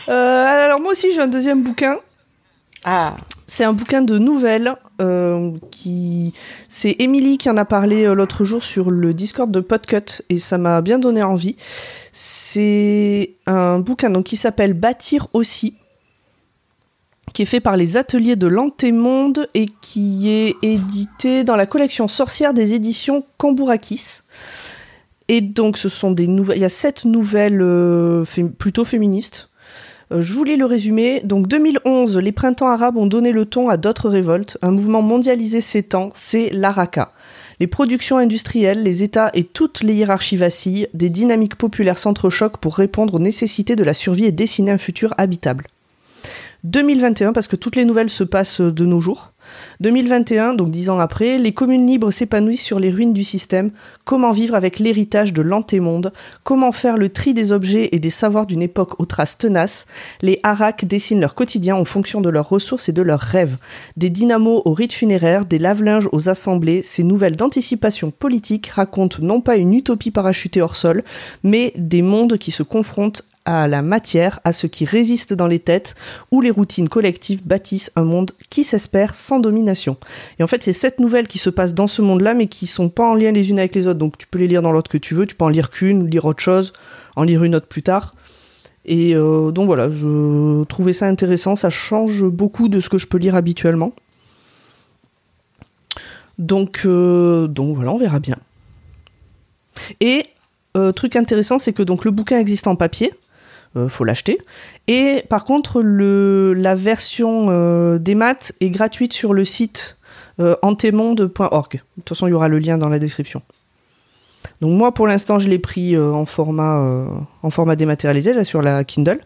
Euh, alors moi aussi j'ai un deuxième bouquin. Ah, C'est un bouquin de nouvelles euh, qui c'est Émilie qui en a parlé euh, l'autre jour sur le Discord de Podcut et ça m'a bien donné envie. C'est un bouquin donc qui s'appelle Bâtir aussi qui est fait par les ateliers de l'Antémonde et qui est édité dans la collection Sorcière des éditions Cambourakis. Et donc ce sont des nouvelles, il y a sept nouvelles euh, plutôt féministes. Euh, je voulais le résumer. Donc 2011, les printemps arabes ont donné le ton à d'autres révoltes. Un mouvement mondialisé s'étend, c'est l'Araka. Les productions industrielles, les États et toutes les hiérarchies vacillent, des dynamiques populaires s'entrechoquent pour répondre aux nécessités de la survie et dessiner un futur habitable. 2021, parce que toutes les nouvelles se passent de nos jours. 2021, donc dix ans après, les communes libres s'épanouissent sur les ruines du système. Comment vivre avec l'héritage de l'antémonde? Comment faire le tri des objets et des savoirs d'une époque aux traces tenaces? Les Harak dessinent leur quotidien en fonction de leurs ressources et de leurs rêves. Des dynamos aux rites funéraires, des lave-linges aux assemblées, ces nouvelles d'anticipation politique racontent non pas une utopie parachutée hors sol, mais des mondes qui se confrontent à la matière, à ce qui résiste dans les têtes, où les routines collectives bâtissent un monde qui s'espère sans domination. Et en fait, c'est sept nouvelles qui se passent dans ce monde-là, mais qui sont pas en lien les unes avec les autres. Donc tu peux les lire dans l'ordre que tu veux, tu peux en lire qu'une, lire autre chose, en lire une autre plus tard. Et euh, donc voilà, je trouvais ça intéressant, ça change beaucoup de ce que je peux lire habituellement. Donc, euh, donc voilà, on verra bien. Et euh, truc intéressant, c'est que donc le bouquin existe en papier, faut l'acheter. Et par contre, le, la version euh, des maths est gratuite sur le site euh, antemonde.org. De toute façon, il y aura le lien dans la description. Donc moi, pour l'instant, je l'ai pris euh, en format euh, en format dématérialisé là sur la Kindle.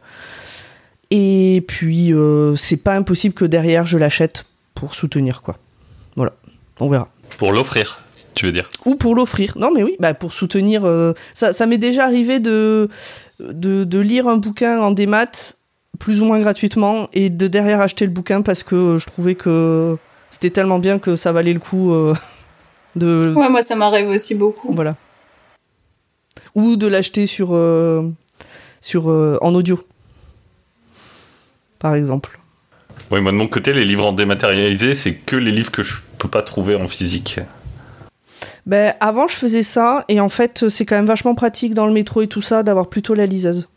Et puis, euh, c'est pas impossible que derrière je l'achète pour soutenir quoi. Voilà, on verra. Pour l'offrir, tu veux dire? Ou pour l'offrir. Non, mais oui, bah pour soutenir. euh, ça ça m'est déjà arrivé de, de, de lire un bouquin en démat, plus ou moins gratuitement, et de derrière acheter le bouquin parce que je trouvais que c'était tellement bien que ça valait le coup euh, de. Ouais, moi, ça m'arrive aussi beaucoup. Voilà. Ou de l'acheter sur, euh, sur, euh, en audio. Par exemple. Oui, moi de mon côté, les livres en dématérialisé, c'est que les livres que je peux pas trouver en physique. Ben, avant, je faisais ça, et en fait, c'est quand même vachement pratique dans le métro et tout ça d'avoir plutôt la liseuse.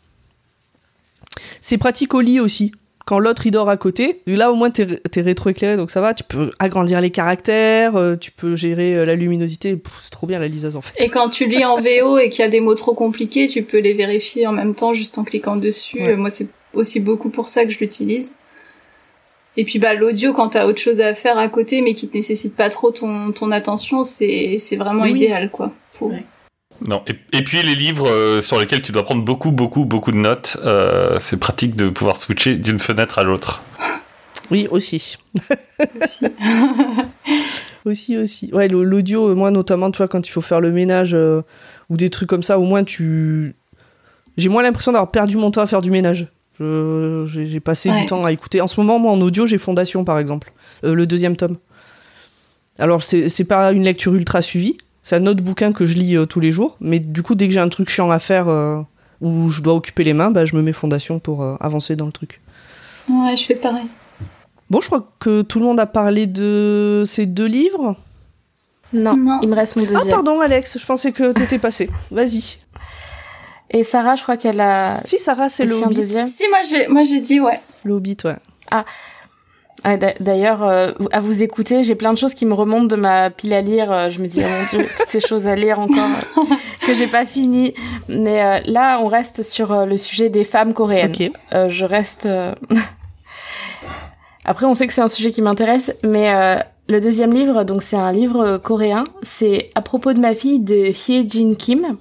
C'est pratique au lit aussi. Quand l'autre il dort à côté, là au moins t'es t'es rétroéclairé donc ça va, tu peux agrandir les caractères, euh, tu peux gérer euh, la luminosité, c'est trop bien la liseuse en fait. Et quand tu lis en VO et qu'il y a des mots trop compliqués, tu peux les vérifier en même temps juste en cliquant dessus. Ouais. Euh, Moi, c'est aussi beaucoup pour ça que je l'utilise. Et puis bah l'audio quand t'as autre chose à faire à côté mais qui te nécessite pas trop ton, ton attention, c'est c'est vraiment Oui. idéal quoi. Pour... Ouais. Non. Et, et puis les livres euh, sur lesquels tu dois prendre beaucoup, beaucoup, beaucoup de notes, euh, c'est pratique de pouvoir switcher d'une fenêtre à l'autre. Oui, aussi. aussi. Aussi, aussi. Ouais, l'audio, euh, moi notamment, tu vois, quand il faut faire le ménage euh, ou des trucs comme ça, au moins tu. J'ai moins l'impression d'avoir perdu mon temps à faire du ménage. J'ai passé Ouais. du temps à écouter. En ce moment, moi, en audio, j'ai Fondation, par exemple, Euh, le deuxième tome. Alors, c'est c'est pas une lecture ultra suivie. C'est un autre bouquin que je lis euh, tous les jours. Mais du coup, dès que j'ai un truc chiant à faire euh, où je dois occuper les mains, bah, je me mets Fondation pour euh, avancer dans le truc. Ouais, je fais pareil. Bon, je crois que tout le monde a parlé de ces deux livres. Non, Non. il me reste mon Ah, deuxième. pardon, Alex, je pensais que t'étais passé. Vas-y. Et Sarah, je crois qu'elle a Si, Sarah, c'est le Hobbit. deuxième. Si moi j'ai moi j'ai dit ouais. Le Hobbit, ouais. Ah, d'a- D'ailleurs, euh, à vous écouter, j'ai plein de choses qui me remontent de ma pile à lire. Euh, Je me dis, oh mon dieu, toutes ces choses à lire encore euh, que j'ai pas fini. Mais euh, là, on reste sur euh, le sujet des femmes coréennes. Ok. Euh, je reste. Après, on sait que c'est un sujet qui m'intéresse, mais euh, le deuxième livre, donc c'est un livre coréen, c'est à propos de ma fille de Hye Jin Kim.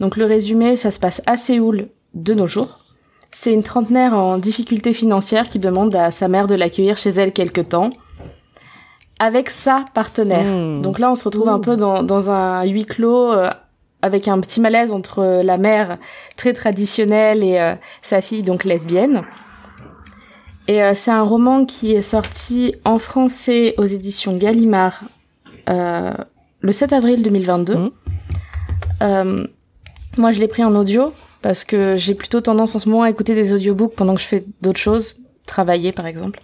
Donc le résumé, ça se passe à Séoul de nos jours. C'est une trentenaire en difficulté financière qui demande à sa mère de l'accueillir chez elle quelque temps avec sa partenaire. Mmh. Donc là, on se retrouve un peu dans, dans un huis clos euh, avec un petit malaise entre la mère très traditionnelle et euh, sa fille donc lesbienne. Et euh, c'est un roman qui est sorti en français aux éditions Gallimard euh, le 7 avril 2022. Mhm. Moi, je l'ai pris en audio parce que j'ai plutôt tendance en ce moment à écouter des audiobooks pendant que je fais d'autres choses, travailler par exemple.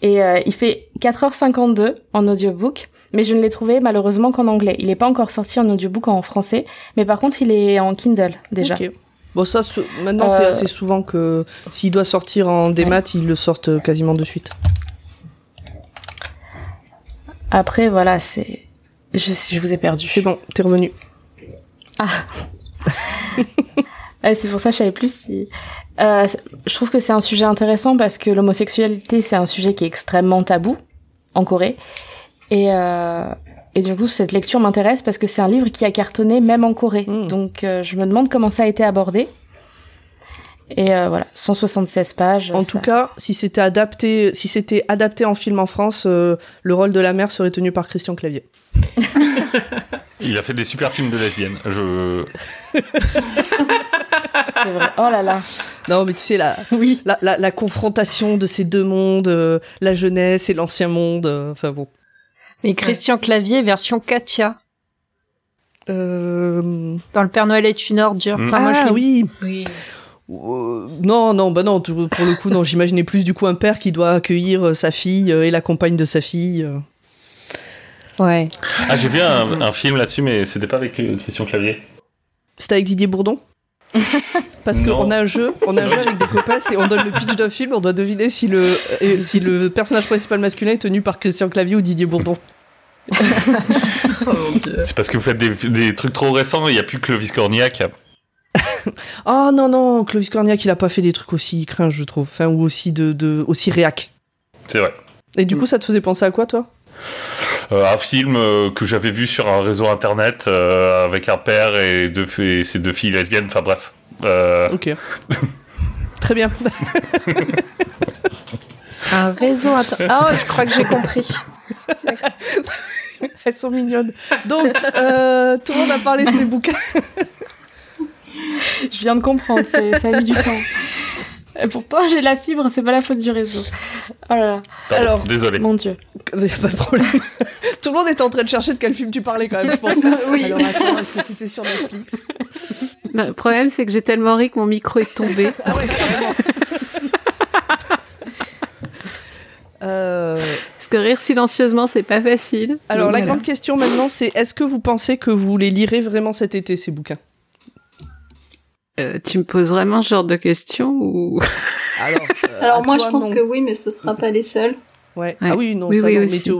Et euh, il fait 4h52 en audiobook, mais je ne l'ai trouvé malheureusement qu'en anglais. Il n'est pas encore sorti en audiobook en français, mais par contre, il est en Kindle déjà. Ok. Bon, ça, maintenant, c'est Euh, assez souvent que s'il doit sortir en démat, ils le sortent euh, quasiment de suite. Après, voilà, c'est... Je, je vous ai perdu. C'est bon, t'es revenu. Ouais, c'est pour ça que je savais plus si. Euh, je trouve que c'est un sujet intéressant parce que l'homosexualité c'est un sujet qui est extrêmement tabou en Corée et euh, et du coup cette lecture m'intéresse parce que c'est un livre qui a cartonné même en Corée Mm. donc euh, je me demande comment ça a été abordé et euh, voilà 176 pages. En ça- tout cas, si c'était adapté, si c'était adapté en film en France, euh, le rôle de la mère serait tenu par Christian Clavier. Il a fait des super films de lesbiennes. Je... c'est vrai. Oh là là. Non, mais tu sais la Oui. la, la, la confrontation de ces deux mondes, euh, la jeunesse et l'ancien monde. euh, Enfin bon. Mais Christian Clavier version Katia Euh... dans Le Père Noël est une ordure. Mm. Enfin, moi, je ah oui. Oui. Euh, non, non, bah non. Pour le coup, non. J'imaginais plus du coup un père qui doit accueillir euh, sa fille euh, et la compagne de sa fille. Ouais. Ah, j'ai vu un, un film là-dessus, mais c'était pas avec Christian Clavier. C'était avec Didier Bourdon. Parce qu'on a un jeu, on a un jeu avec des copains, et on donne le pitch d'un film, on doit deviner si le si le personnage principal masculin est tenu par Christian Clavier ou Didier Bourdon. C'est parce que vous faites des, des trucs trop récents, il n'y a plus Clovis Cornillac. Oh non non, Clovis Cornillac, il a pas fait des trucs aussi cringe, je trouve, enfin ou aussi de, de aussi réac. C'est vrai. Et du coup, ça te faisait penser à quoi, toi? Euh, un film euh, que j'avais vu sur un réseau internet euh, avec un père et, deux, et ses deux filles lesbiennes, enfin bref. Euh, Ok. Très bien. Un réseau inter... Ah, je crois que j'ai compris. Elles sont mignonnes. Donc, euh, tout le monde a parlé de ces bouquins. Je viens de comprendre. c'est- Ça a mis du temps. Et pourtant j'ai la fibre. C'est pas la faute du réseau. Oh là là. pardon, Alors- désolé. Mon dieu. Il n'y a pas de problème. Tout le monde était en train de chercher de quel film tu parlais quand même, je pense. Oui. Alors attends, est-ce que c'était sur Netflix Bah, Le problème, c'est que j'ai tellement ri que mon micro est tombé. Ah ouais, carrément. Euh, Parce que rire silencieusement, c'est pas facile. alors Donc, la voilà. grande question maintenant, c'est est-ce que vous pensez que vous les lirez vraiment cet été ces bouquins? Euh, tu me poses vraiment ce genre de questions ou Alors, euh, Alors moi toi, je pense non. que oui, mais ce sera pas les seuls. Ouais. Ouais. Ah oui, non, Oui, ça oui, non, mais aussi. tu-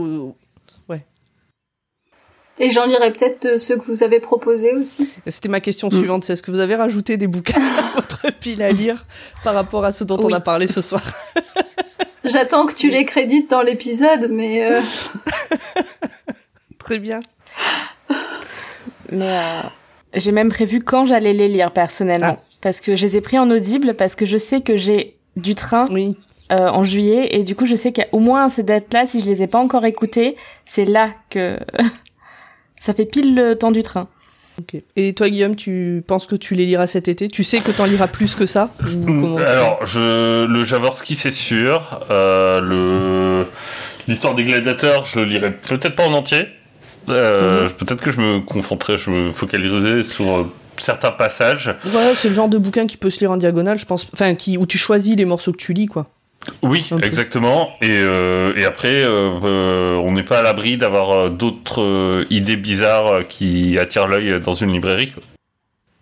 Et j'en lirai peut-être de ceux que vous avez proposés aussi. C'était ma question Mm. suivante, c'est est-ce que vous avez rajouté des bouquins à votre pile à lire par rapport à ce dont on a parlé ce soir? J'attends que tu les crédites dans l'épisode, mais euh, Très bien. Mais euh, j'ai même prévu quand j'allais les lire personnellement. Ah. Parce que je les ai pris en audible, parce que je sais que j'ai du train Oui. euh, en juillet, et du coup je sais qu'au moins à ces dates-là, si je les ai pas encore écoutées, c'est là que ça fait pile le temps du train. Ok. Et toi, Guillaume, tu penses que tu les liras cet été? Tu sais que t'en liras plus que ça? Ou Mm, comment Alors, je, le Javorski, c'est sûr. Euh, le l'histoire des gladiateurs, je le lirai peut-être pas en entier. Euh, Peut-être que je me confronterai, je me focaliserai sur euh, certains passages. Ouais, c'est le genre de bouquin qui peut se lire en diagonale, je pense. Enfin, qui, où tu choisis les morceaux que tu lis, quoi. Oui, exactement. Et, euh, et après, euh, on n'est pas à l'abri d'avoir d'autres euh, idées bizarres qui attirent l'œil dans une librairie. quoi.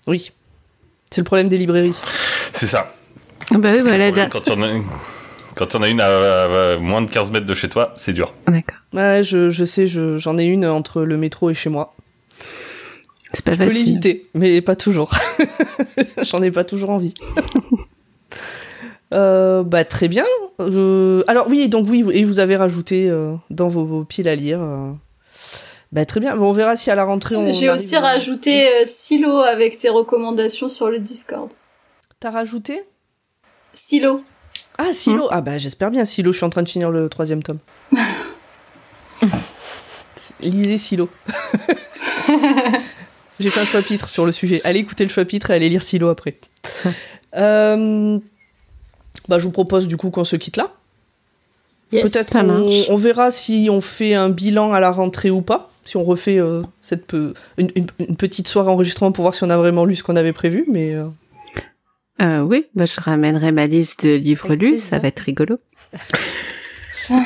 Oui. C'est le problème des librairies. C'est ça. Ah bah oui, voilà. Ouais, da- quand en a quand en a une à, à- à moins de 15 mètres de chez toi, c'est dur. D'accord. Ouais, je, je sais, je- j'en ai une entre le métro et chez moi. C'est pas Je peux facile. l'éviter, mais pas toujours. j'en ai pas toujours envie. Euh, bah très bien. Euh, alors oui, donc oui, et vous avez rajouté euh, dans vos, vos piles à lire. euh, Bah très bien. Bon, on verra si à la rentrée on. J'ai aussi à- rajouté euh, Silo avec tes recommandations sur le Discord. T'as rajouté? Silo. Ah Silo. Ah bah j'espère bien Silo. Je suis en train de finir le troisième tome. Lisez Silo. J'ai fait un chapitre sur le sujet. Allez écouter le chapitre et allez lire Silo après. Euh, Bah je vous propose du coup qu'on se quitte là. Yes. Peut-être on, verra si on fait un bilan à la rentrée ou pas. Si on refait euh, cette pe- une, une- une petite soirée enregistrement pour voir si on a vraiment lu ce qu'on avait prévu. Mais euh, Euh, oui, bah, je ramènerai ma liste de livres Avec lus, ça va être rigolo.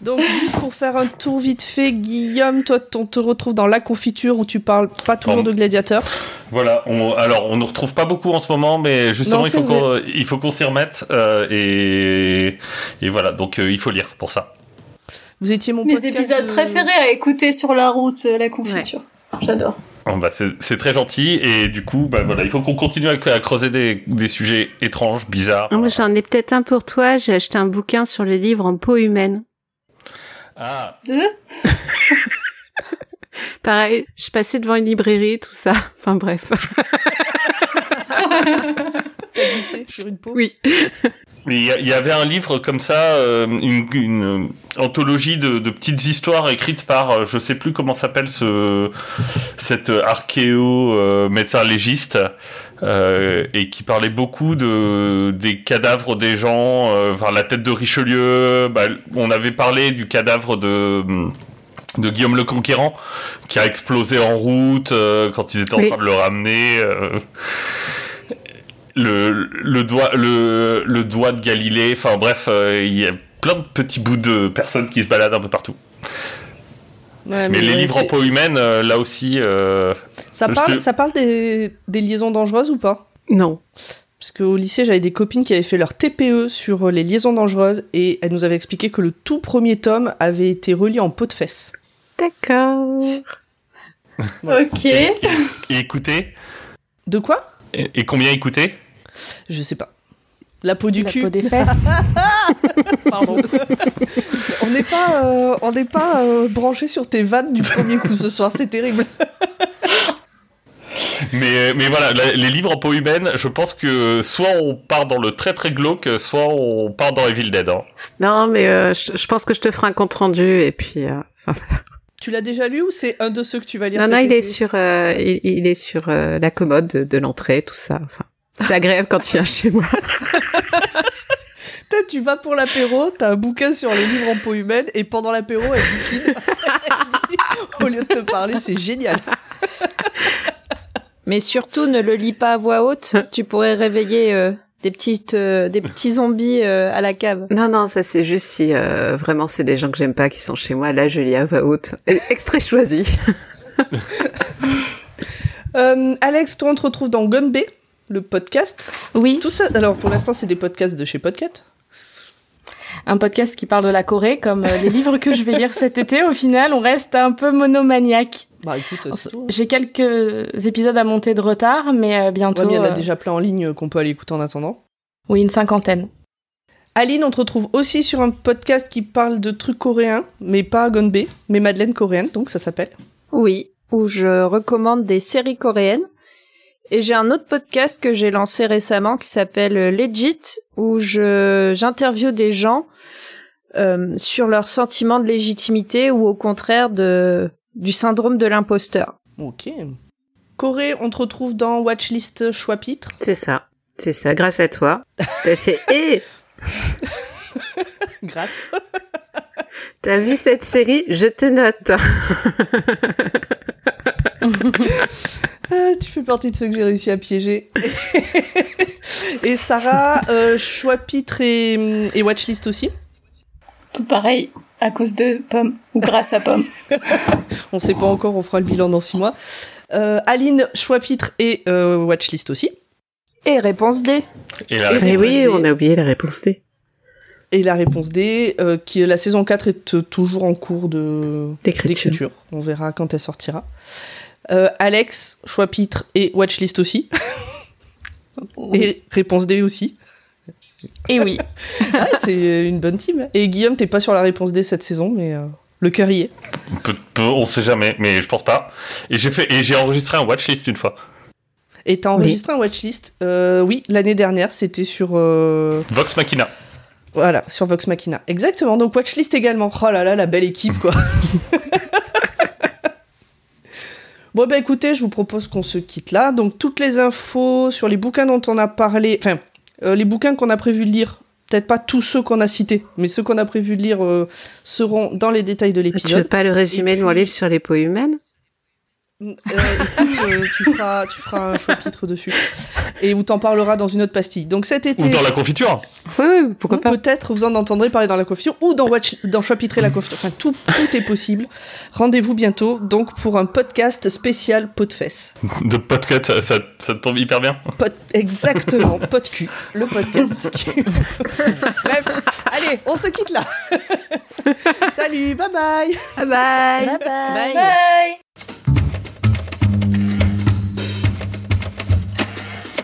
donc juste pour faire un tour vite fait, Guillaume, toi on te retrouve dans la confiture où tu parles pas toujours de gladiateur. Voilà, on, alors on ne retrouve pas beaucoup en ce moment, mais justement Non, il faut qu'on il faut qu'on s'y remette euh, et, et voilà, donc euh, il faut lire pour ça. Vous étiez mon Mes épisodes de- préférés à écouter sur la route, la confiture. J'adore. Bah, c'est très gentil et du coup bah voilà, il faut qu'on continue à, à creuser des, des sujets étranges, bizarres. Ah, Moi, j'en ai peut-être un pour toi. J'ai acheté un bouquin sur les livres en peau humaine. Ah, Deux Pareil, je passais devant une librairie, tout ça. Enfin bref. sur une peau. Oui. mais il y, avait un livre comme ça, euh, une, une anthologie de, de petites histoires écrites par, euh, je sais plus comment s'appelle ce cet archéo euh, médecin légiste. euh, et qui parlait beaucoup de des cadavres des gens, euh, enfin la tête de Richelieu. Bah, on avait parlé du cadavre de de Guillaume le Conquérant qui a explosé en route euh, quand ils étaient en Oui. train de le ramener. euh, le, le doigt le, le doigt de Galilée. Enfin bref, euh, il y a plein de petits bouts de personnes qui se baladent un peu partout. Ouais, Mais les livres en peau humaine, euh, là aussi. euh, Ça parle, ça parle des, des liaisons dangereuses ou pas? Non. Parce qu'au lycée, j'avais des copines qui avaient fait leur TPE sur les liaisons dangereuses et elles nous avaient expliqué que le tout premier tome avait été relié en peau de fesse. D'accord. Ok. et, et écoutez. De quoi? Et, et combien écoutez Je sais pas. La peau du La cul. peau des fesses. Pardon. on n'est pas, euh, on n'est pas euh, branché sur tes vannes du premier coup ce soir, c'est terrible. Mais, mais voilà, la- les livres en peau humaine, je pense que soit on part dans le très très glauque, soit on part dans Evil Dead. Hein. Non, mais euh, je, je pense que je te ferai un compte rendu et puis. euh. Tu l'as déjà lu ou c'est un de ceux que tu vas lire non, non, il est sur, euh, il, il est sur euh, la commode de, de l'entrée, tout ça. Enfin, c'est agréable quand tu viens chez moi. Toi, tu vas pour l'apéro, t'as un bouquin sur les livres en peau humaine et pendant l'apéro, elle bouquine. Au lieu de te parler, c'est génial. Mais surtout, ne le lis pas à voix haute. tu pourrais réveiller euh, des petites, euh, des petits zombies euh, à la cave. Non, non, ça c'est juste si euh, vraiment c'est des gens que j'aime pas qui sont chez moi. Là, je lis à voix haute. Extrait choisi. Euh, Alex, toi, on te retrouve dans Gun Bay, le podcast. Oui, Tout ça, alors pour l'instant, c'est des podcasts de chez Podcat. un podcast qui parle de la Corée, comme euh, les livres que je vais lire cet été. Au final, on reste un peu monomaniaque. Bah écoute. J'ai quelques épisodes à monter de retard, mais euh, bientôt. Ouais, mais il y en a euh, déjà plein en ligne qu'on peut aller écouter en attendant. Oui, une cinquantaine. Aline, on te retrouve aussi sur un podcast qui parle de trucs coréens, mais pas Gonbe, mais Madeleine coréenne, donc ça s'appelle. Oui, où je recommande des séries coréennes. Et j'ai un autre podcast que j'ai lancé récemment qui s'appelle euh, Legit, où je j'interviewe des gens euh, sur leur sentiment de légitimité ou au contraire de du syndrome de l'imposteur. Ok. Corée, on te retrouve dans Watchlist Choix-Pitre. C'est ça. C'est ça. Grâce à toi, t'as fait. Eh, Grâce. t'as vu cette série? Je te note. Ah, tu fais partie de ceux que j'ai réussi à piéger. et Sarah, euh, Choix-Pitre et, et Watchlist aussi. Tout pareil, à cause de Pomme, ou grâce à Pomme. On sait pas encore, on fera le bilan dans six mois. Euh, Aline, Choix-Pitre et euh, Watchlist aussi. Et réponse D. Et la Et Mais oui, réponse on a oublié la réponse D. Et la réponse D, euh, qui la saison 4 est toujours en cours de D'écriture. d'écriture. On verra quand elle sortira. Euh, Alex, Choix-Pitre et Watchlist aussi. Et réponse D aussi. Et oui. Ah, c'est une bonne team. Et Guillaume, t'es pas sur la réponse D cette saison, mais euh, le cœur y est. Peu- peu- on sait jamais, mais je pense pas. Et j'ai fait, et j'ai enregistré un watchlist une fois. Et t'as enregistré un watchlist? Euh, Oui, l'année dernière, c'était sur euh, Vox Machina. voilà sur Vox Machina. Exactement. Donc watchlist également. Oh là là, la belle équipe quoi. Bon bah écoutez, je vous propose qu'on se quitte là. Donc toutes les infos sur les bouquins dont on a parlé, enfin euh, les bouquins qu'on a prévu de lire, peut-être pas tous ceux qu'on a cités, mais ceux qu'on a prévu de lire euh, seront dans les détails de Tu veux l'épisode. pas le résumé de mon livre sur les peaux humaines? Euh, euh, tu, feras, tu feras un chapitre dessus et où t'en parleras dans une autre pastille. Donc cet été, Ou dans la confiture. Oui, oui, pourquoi ou pas peut-être vous en entendrez parler dans la confiture ou dans, Watch, dans Chapitrer la confiture. Enfin, tout, tout est possible. Rendez-vous bientôt donc pour un podcast spécial pot de fesses. De podcast, ça, ça, ça tombe hyper bien. Pot, exactement, pot de cul, le podcast. Bref, allez, on se quitte là. Salut, bye bye. Bye bye Bye. Bye